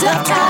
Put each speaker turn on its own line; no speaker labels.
The down.